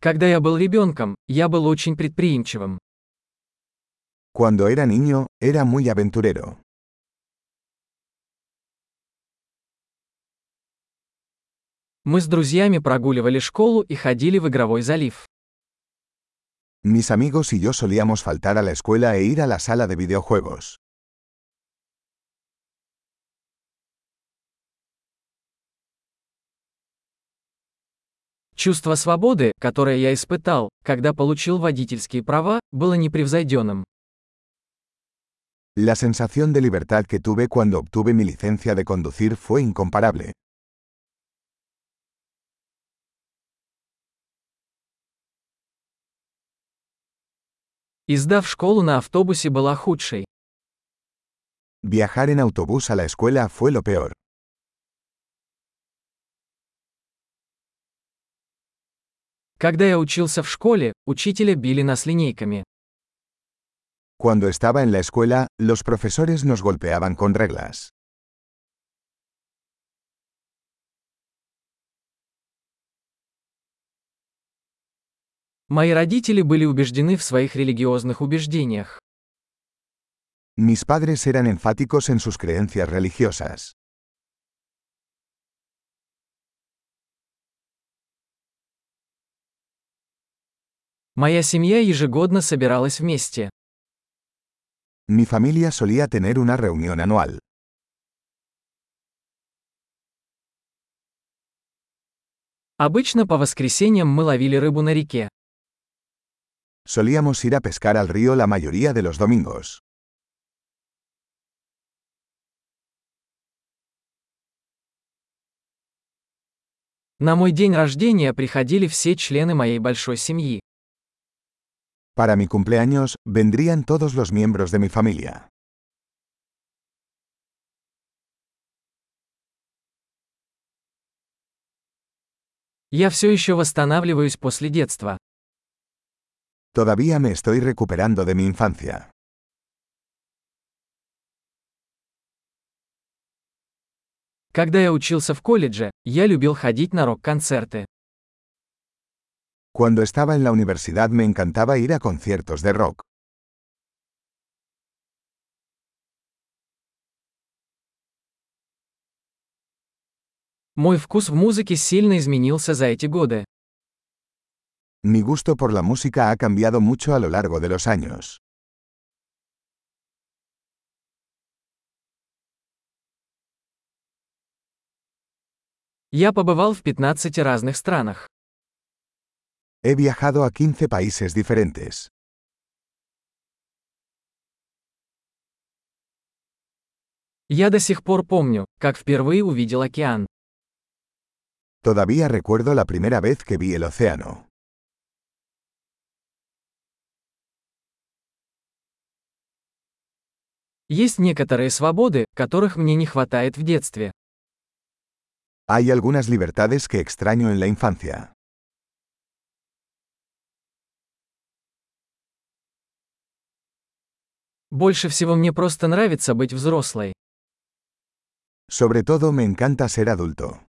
Когда я был ребенком, я был очень предприимчивым. Cuando era niño, era muy aventurero. Мы с друзьями прогуливали школу и ходили в игровой залив. Mis amigos y yo solíamos faltar a la escuela e ir a la sala de videojuegos. Чувство свободы, которое я испытал, когда получил водительские права, было непревзойденным. La sensación de libertad que tuve cuando obtuve mi licencia de conducir fue incomparable. И сдав школу на автобусе была худшей. Viajar en autobús a la escuela fue lo peor. Когда я учился в школе, учителя били нас линейками. Cuando estaba en la escuela, los profesores nos golpeaban con reglas. Мои родители были убеждены в своих религиозных убеждениях. Mis padres eran enfáticos en sus creencias religiosas. Моя семья ежегодно собиралась вместе. Mi familia solía tener una reunión anual. Обычно по воскресеньям мы ловили рыбу на реке. Solíamos ir a pescar al río la mayoría de los domingos. На мой день рождения приходили все члены моей большой семьи. Para mi cumpleaños, vendrían todos los miembros de mi familia. Я все еще восстанавливаюсь после детства. Todavía me estoy recuperando de mi infancia. Когда я учился в колледже, я любил ходить на рок-концерты. Cuando estaba en la universidad me encantaba ir a conciertos de rock. Мой вкус в музыке сильно изменился за эти годы. Mi gusto por la música ha cambiado mucho a lo largo de los años. Я побывал в 15 разных странах. He viajado a 15 países diferentes. Я до сих пор помню, как впервые увидел океан. Todavía recuerdo la primera vez que vi el océano. Есть некоторые свободы, которых мне не хватает в детстве. Hay algunas libertades que extraño en la infancia. Больше всего мне просто нравится быть взрослой. Sobre todo me encanta ser adulto.